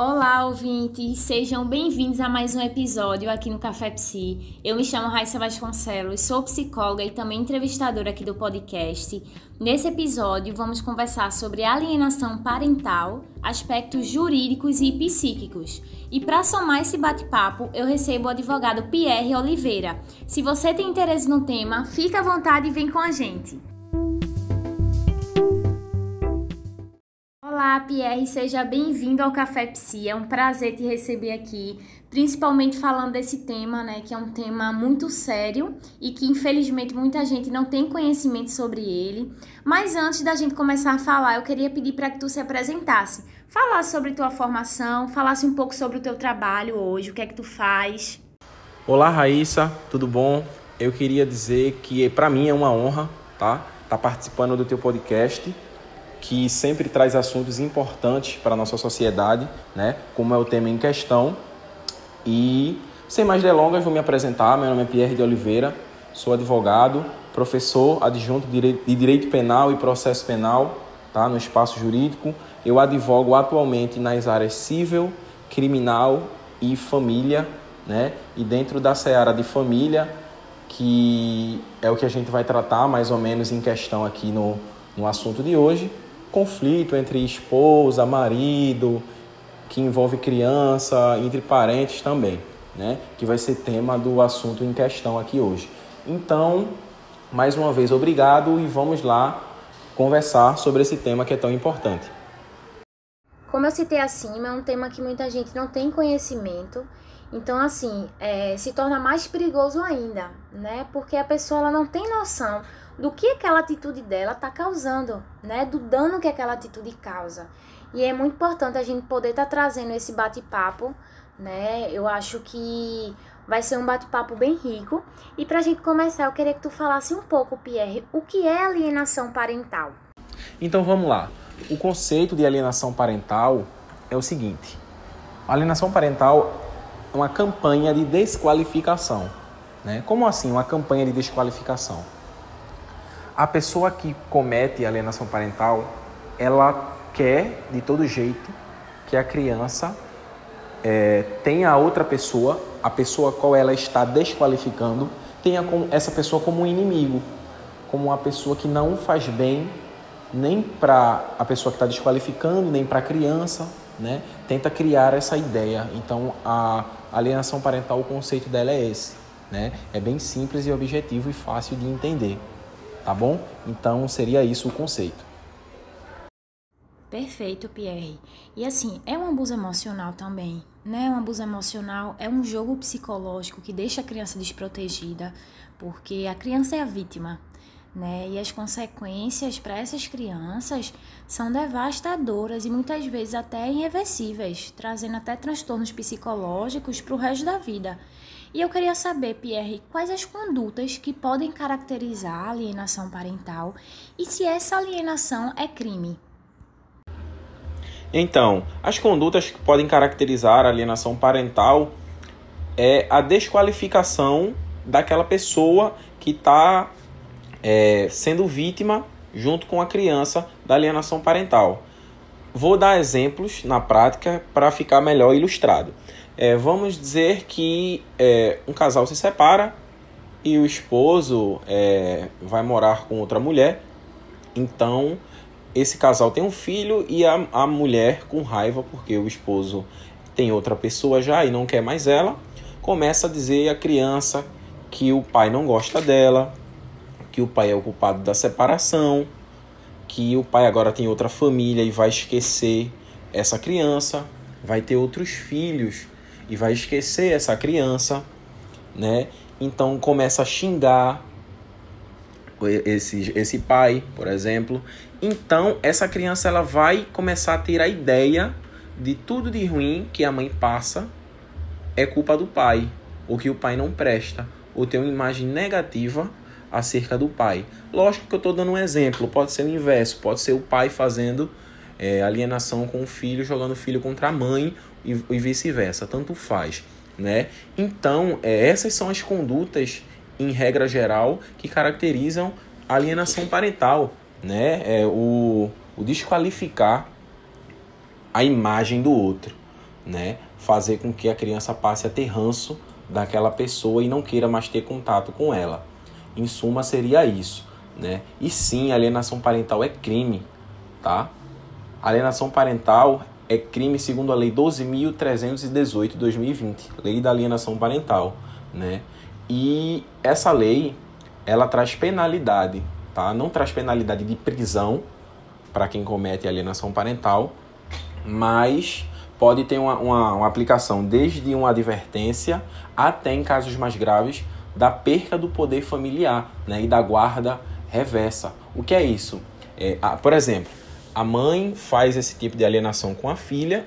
Olá, ouvintes! Sejam bem-vindos a mais um episódio aqui no Café Psi. Eu me chamo Raíssa Vasconcelos, sou psicóloga e também entrevistadora aqui do podcast. Nesse episódio, vamos conversar sobre alienação parental, aspectos jurídicos e psíquicos. E para somar esse bate-papo, eu recebo o advogado Pierre Oliveira. Se você tem interesse no tema, fica à vontade e vem com a gente. Olá, Pierre, seja bem-vindo ao Café Psi. É um prazer te receber aqui, principalmente falando desse tema, né, que é um tema muito sério e que infelizmente muita gente não tem conhecimento sobre ele. Mas antes da gente começar a falar, eu queria pedir para que tu se apresentasse, falasse sobre tua formação, falasse um pouco sobre o teu trabalho hoje, o que é que tu faz. Olá, Raíssa, tudo bom? Eu queria dizer que para mim é uma honra, tá? Tá participando do teu podcast que sempre traz assuntos importantes para a nossa sociedade, né? como é o tema em questão. E, sem mais delongas, vou me apresentar. Meu nome é Pierre de Oliveira, sou advogado, professor adjunto de Direito Penal e Processo Penal tá? no espaço jurídico. Eu advogo atualmente nas áreas civil, criminal e família. Né? E dentro da seara de família, que é o que a gente vai tratar mais ou menos em questão aqui no, no assunto de hoje, conflito entre esposa, marido, que envolve criança, entre parentes também, né? Que vai ser tema do assunto em questão aqui hoje. Então, mais uma vez, obrigado e vamos lá conversar sobre esse tema que é tão importante. Como eu citei acima, é um tema que muita gente não tem conhecimento. Então, assim, é, se torna mais perigoso ainda, né? Porque a pessoa ela não tem noção do que aquela atitude dela está causando, né? Do dano que aquela atitude causa. E é muito importante a gente poder estar tá trazendo esse bate-papo, né? Eu acho que vai ser um bate-papo bem rico. E para a gente começar, eu queria que tu falasse um pouco, Pierre, o que é alienação parental? Então vamos lá. O conceito de alienação parental é o seguinte: alienação parental é uma campanha de desqualificação. Né? Como assim uma campanha de desqualificação? A pessoa que comete alienação parental, ela quer de todo jeito que a criança é, tenha a outra pessoa, a pessoa qual ela está desqualificando, tenha essa pessoa como um inimigo, como uma pessoa que não faz bem nem para a pessoa que está desqualificando, nem para a criança, né? Tenta criar essa ideia. Então, a alienação parental, o conceito dela é esse, né? É bem simples e objetivo e fácil de entender tá bom? Então seria isso o conceito. Perfeito, Pierre. E assim, é um abuso emocional também, né? Um abuso emocional é um jogo psicológico que deixa a criança desprotegida, porque a criança é a vítima, né? E as consequências para essas crianças são devastadoras e muitas vezes até irreversíveis, trazendo até transtornos psicológicos para o resto da vida. E eu queria saber, Pierre, quais as condutas que podem caracterizar a alienação parental e se essa alienação é crime. Então, as condutas que podem caracterizar a alienação parental é a desqualificação daquela pessoa que está é, sendo vítima junto com a criança da alienação parental. Vou dar exemplos na prática para ficar melhor ilustrado. É, vamos dizer que é, um casal se separa e o esposo é, vai morar com outra mulher. Então, esse casal tem um filho e a, a mulher, com raiva porque o esposo tem outra pessoa já e não quer mais ela, começa a dizer à criança que o pai não gosta dela, que o pai é o culpado da separação, que o pai agora tem outra família e vai esquecer essa criança, vai ter outros filhos e vai esquecer essa criança, né? Então começa a xingar esse, esse pai, por exemplo. Então essa criança ela vai começar a ter a ideia de tudo de ruim que a mãe passa é culpa do pai, ou que o pai não presta, ou tem uma imagem negativa acerca do pai. Lógico que eu estou dando um exemplo, pode ser o inverso, pode ser o pai fazendo é, alienação com o filho, jogando o filho contra a mãe, e, e vice-versa, tanto faz. Né? Então, é, essas são as condutas, em regra geral, que caracterizam a alienação parental, né? É, o, o desqualificar a imagem do outro. né? Fazer com que a criança passe a ter ranço daquela pessoa e não queira mais ter contato com ela. Em suma, seria isso, né? E sim, alienação parental é crime, tá? Alienação parental é crime segundo a Lei 12.318 de 2020, Lei da Alienação Parental, né? E essa lei, ela traz penalidade, tá? Não traz penalidade de prisão para quem comete alienação parental, mas pode ter uma, uma, uma, aplicação desde uma advertência até, em casos mais graves, da perca do poder familiar né, e da guarda reversa. O que é isso? É, por exemplo, a mãe faz esse tipo de alienação com a filha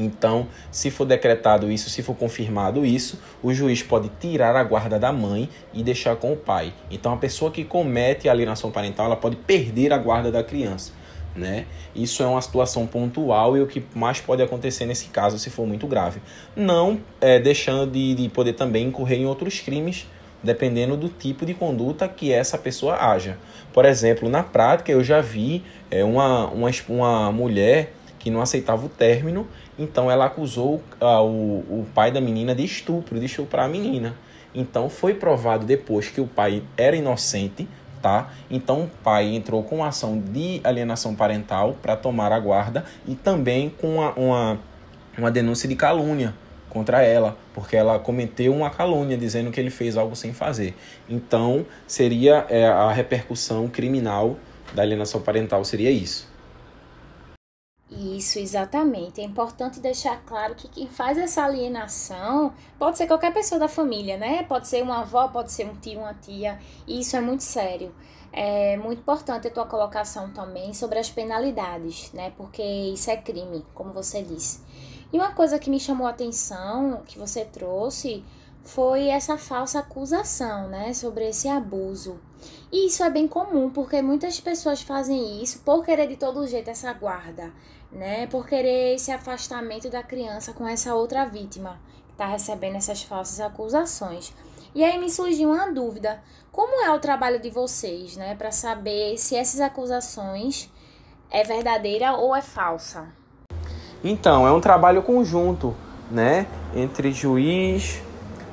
então, se for decretado isso, se for confirmado isso, o juiz pode tirar a guarda da mãe e deixar com o pai. Então, a pessoa que comete alienação parental, ela pode perder a guarda da criança. Né? Isso é uma situação pontual e o que mais pode acontecer nesse caso, se for muito grave. Não é, deixando de, de poder também incorrer em outros crimes, dependendo do tipo de conduta que essa pessoa haja. Por exemplo, na prática, eu já vi é, uma, uma, uma mulher que não aceitava o término então ela acusou uh, o, o pai da menina de estupro, de estuprar a menina. Então foi provado depois que o pai era inocente, tá? Então o pai entrou com ação de alienação parental para tomar a guarda e também com uma, uma, uma denúncia de calúnia contra ela, porque ela cometeu uma calúnia dizendo que ele fez algo sem fazer. Então seria é, a repercussão criminal da alienação parental seria isso. Isso, exatamente. É importante deixar claro que quem faz essa alienação pode ser qualquer pessoa da família, né? Pode ser uma avó, pode ser um tio, uma tia. E isso é muito sério. É muito importante a tua colocação também sobre as penalidades, né? Porque isso é crime, como você disse. E uma coisa que me chamou a atenção, que você trouxe, foi essa falsa acusação, né? Sobre esse abuso. E isso é bem comum, porque muitas pessoas fazem isso por querer de todo jeito essa guarda né? Por querer esse afastamento da criança com essa outra vítima que está recebendo essas falsas acusações. E aí me surgiu uma dúvida: como é o trabalho de vocês, né, para saber se essas acusações é verdadeira ou é falsa? Então, é um trabalho conjunto, né, entre juiz,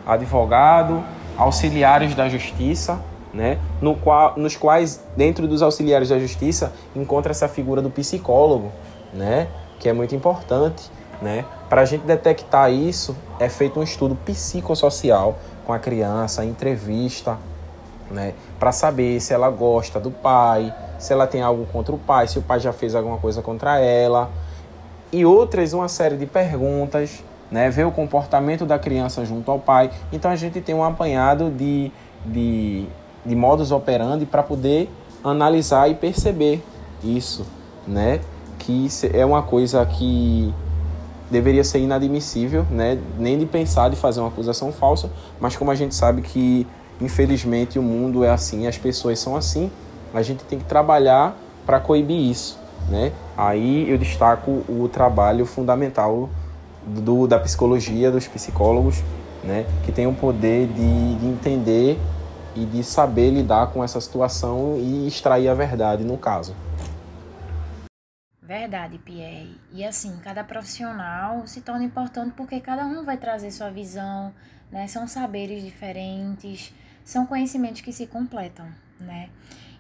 advogado, auxiliares da justiça, né, no qual, nos quais, dentro dos auxiliares da justiça, encontra essa figura do psicólogo, né? Que é muito importante, né? Para a gente detectar isso, é feito um estudo psicossocial com a criança, entrevista, né? Para saber se ela gosta do pai, se ela tem algo contra o pai, se o pai já fez alguma coisa contra ela. E outras, uma série de perguntas, né? Ver o comportamento da criança junto ao pai. Então a gente tem um apanhado de, de, de modus operandi para poder analisar e perceber isso, né? que é uma coisa que deveria ser inadmissível, né? Nem de pensar de fazer uma acusação falsa, mas como a gente sabe que infelizmente o mundo é assim, as pessoas são assim, a gente tem que trabalhar para coibir isso, né? Aí eu destaco o trabalho fundamental do, da psicologia, dos psicólogos, né? Que tem o poder de, de entender e de saber lidar com essa situação e extrair a verdade no caso. Verdade, Pierre. E assim, cada profissional se torna importante porque cada um vai trazer sua visão, né? São saberes diferentes, são conhecimentos que se completam, né?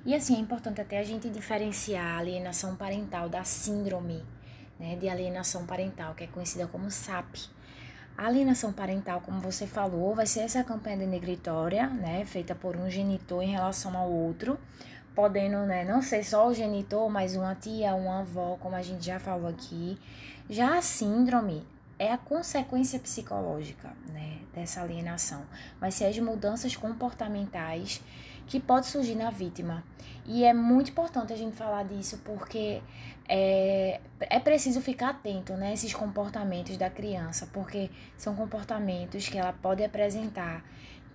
E assim, é importante até a gente diferenciar a alienação parental da síndrome, né, de alienação parental, que é conhecida como SAP. A alienação parental, como você falou, vai ser essa campanha denegritória, né, feita por um genitor em relação ao outro, podendo, né, não ser só o genitor, mas uma tia, uma avó, como a gente já falou aqui. Já a síndrome é a consequência psicológica, né, dessa alienação. Vai ser as mudanças comportamentais que pode surgir na vítima. E é muito importante a gente falar disso porque é, é preciso ficar atento, né, esses comportamentos da criança, porque são comportamentos que ela pode apresentar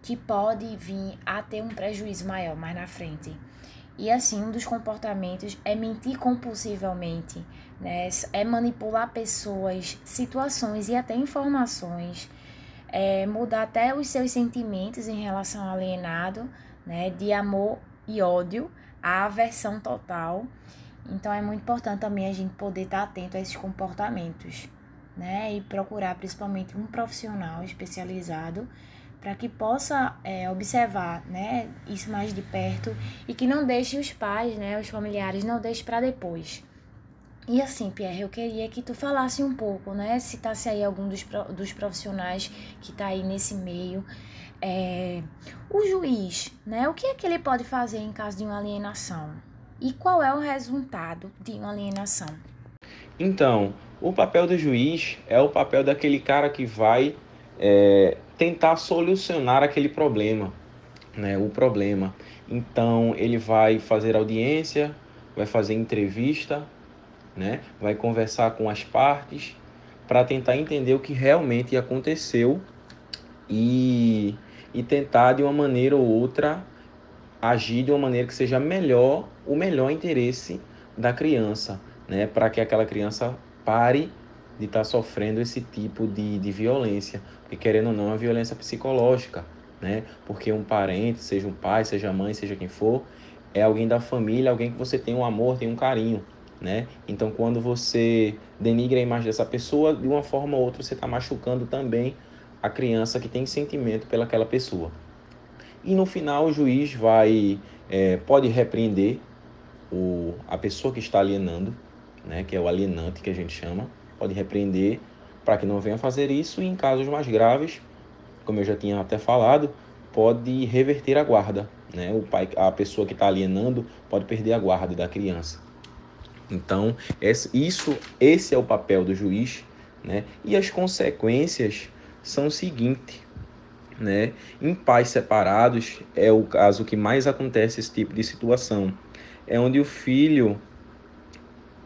que pode vir a ter um prejuízo maior mais na frente. E assim, um dos comportamentos é mentir compulsivamente, né? É manipular pessoas, situações e até informações, é mudar até os seus sentimentos em relação ao alienado, né? De amor e ódio, a aversão total. Então é muito importante também a gente poder estar atento a esses comportamentos. né? E procurar principalmente um profissional especializado para que possa é, observar, né, isso mais de perto e que não deixe os pais, né, os familiares, não deixe para depois. E assim, Pierre, eu queria que tu falasse um pouco, né? Citasse aí algum dos, dos profissionais que está aí nesse meio. É, o juiz, né? O que é que ele pode fazer em caso de uma alienação? E qual é o resultado de uma alienação? Então, o papel do juiz é o papel daquele cara que vai é, tentar solucionar aquele problema, né? O problema. Então, ele vai fazer audiência, vai fazer entrevista, né? Vai conversar com as partes para tentar entender o que realmente aconteceu e, e tentar de uma maneira ou outra agir de uma maneira que seja melhor, o melhor interesse da criança, né? Para que aquela criança pare de estar tá sofrendo esse tipo de, de violência, porque querendo ou não, é violência psicológica, né? Porque um parente, seja um pai, seja mãe, seja quem for, é alguém da família, alguém que você tem um amor, tem um carinho né? Então, quando você denigra a imagem dessa pessoa, de uma forma ou outra você está machucando também a criança que tem sentimento pelaquela pessoa. E no final o juiz vai é, pode repreender o, a pessoa que está alienando, né? Que é o alienante que a gente chama, pode repreender para que não venha fazer isso e em casos mais graves, como eu já tinha até falado, pode reverter a guarda, né? O pai, a pessoa que está alienando pode perder a guarda da criança. Então, esse, isso, esse é o papel do juiz, né? E as consequências são o seguinte, né? Em pais separados é o caso que mais acontece esse tipo de situação. É onde o filho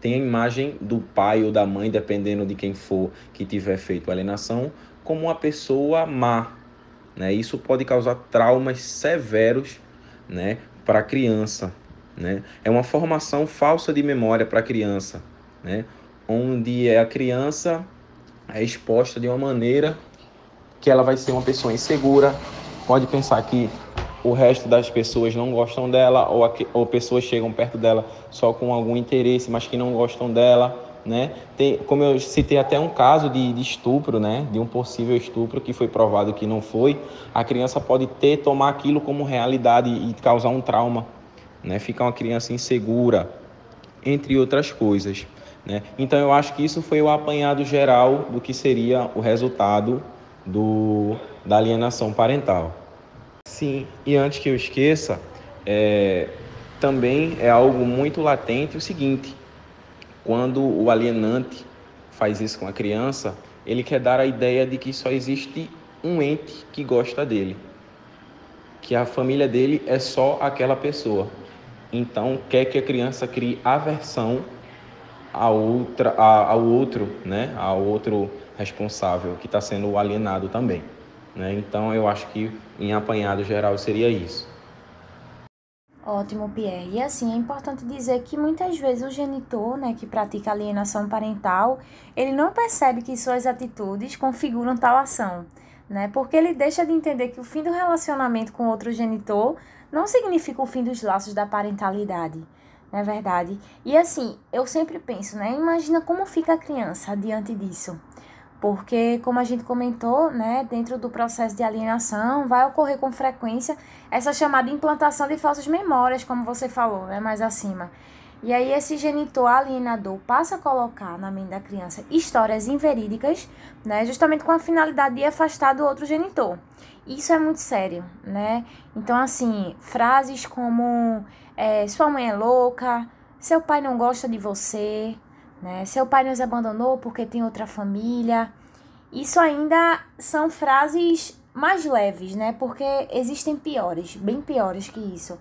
tem a imagem do pai ou da mãe, dependendo de quem for que tiver feito a alienação, como uma pessoa má. Né? Isso pode causar traumas severos né, para a criança. Né? É uma formação falsa de memória para a criança, né? onde a criança é exposta de uma maneira que ela vai ser uma pessoa insegura, pode pensar que o resto das pessoas não gostam dela ou, a, ou pessoas chegam perto dela só com algum interesse, mas que não gostam dela, né? Tem, como eu citei até um caso de, de, estupro, né? De um possível estupro que foi provado que não foi, a criança pode ter tomar aquilo como realidade e causar um trauma né? Ficar uma criança insegura, entre outras coisas. Né? Então eu acho que isso foi o apanhado geral do que seria o resultado do, da alienação parental. Sim, e antes que eu esqueça, é, também é algo muito latente o seguinte: quando o alienante faz isso com a criança, ele quer dar a ideia de que só existe um ente que gosta dele, que a família dele é só aquela pessoa. Então, quer que a criança crie aversão outra, ao outro, né? Ao outro responsável que está sendo alienado também. Né? Então, eu acho que em apanhado geral seria isso. Ótimo, Pierre. E assim, é importante dizer que muitas vezes o genitor, né, que pratica alienação parental, ele não percebe que suas atitudes configuram tal ação, né? Porque ele deixa de entender que o fim do relacionamento com outro genitor não significa o fim dos laços da parentalidade, não é verdade? E assim, eu sempre penso, né? Imagina como fica a criança diante disso. Porque, como a gente comentou, né, dentro do processo de alienação, vai ocorrer com frequência essa chamada implantação de falsas memórias, como você falou, né, mais acima. E aí esse genitor alienador passa a colocar na mente da criança histórias inverídicas, né, justamente com a finalidade de afastar do outro genitor. Isso é muito sério, né? Então, assim, frases como é, sua mãe é louca, seu pai não gosta de você, né? Seu pai nos abandonou porque tem outra família. Isso ainda são frases mais leves, né? Porque existem piores, bem piores que isso.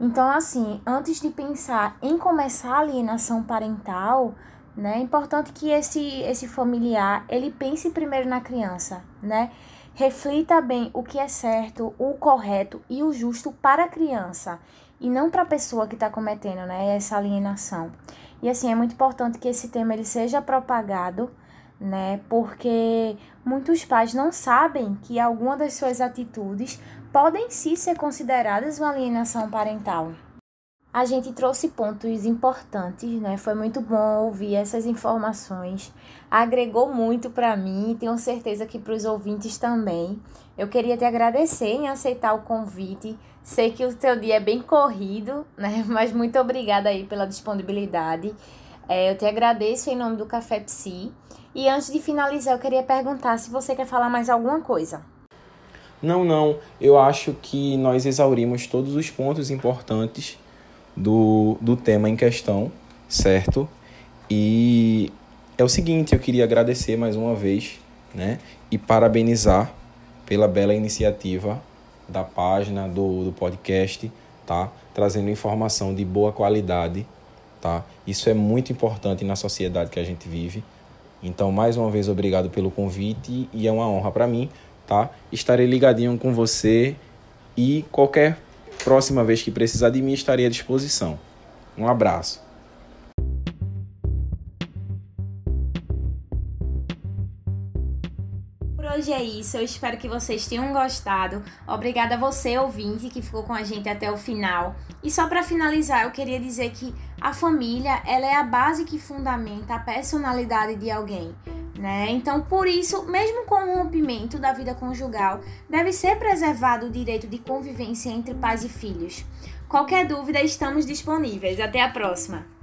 Então, assim, antes de pensar em começar a alienação parental, né, é importante que esse, esse familiar, ele pense primeiro na criança, né? Reflita bem o que é certo, o correto e o justo para a criança e não para a pessoa que está cometendo, né, essa alienação. E assim, é muito importante que esse tema ele seja propagado, né, porque muitos pais não sabem que alguma das suas atitudes podem sim ser consideradas uma alienação parental. A gente trouxe pontos importantes, né? Foi muito bom ouvir essas informações. Agregou muito para mim e tenho certeza que para os ouvintes também. Eu queria te agradecer em aceitar o convite. Sei que o teu dia é bem corrido, né? Mas muito obrigada aí pela disponibilidade. É, eu te agradeço em nome do Café Psi. E antes de finalizar, eu queria perguntar se você quer falar mais alguma coisa. Não, não. Eu acho que nós exaurimos todos os pontos importantes do, do tema em questão, certo? E é o seguinte, eu queria agradecer mais uma vez, né? E parabenizar pela bela iniciativa da página, do, do podcast, tá? Trazendo informação de boa qualidade, tá? Isso é muito importante na sociedade que a gente vive. Então, mais uma vez, obrigado pelo convite e é uma honra para mim, tá? Estarei ligadinho com você e qualquer Próxima vez que precisar de mim, estarei à disposição. Um abraço. Hoje é isso. Eu espero que vocês tenham gostado. Obrigada a você, ouvinte, que ficou com a gente até o final. E só para finalizar, eu queria dizer que a família, ela é a base que fundamenta a personalidade de alguém né? Então, por isso, mesmo com o rompimento da vida conjugal, deve ser preservado o direito de convivência entre pais e filhos. Qualquer dúvida, estamos disponíveis. Até a próxima!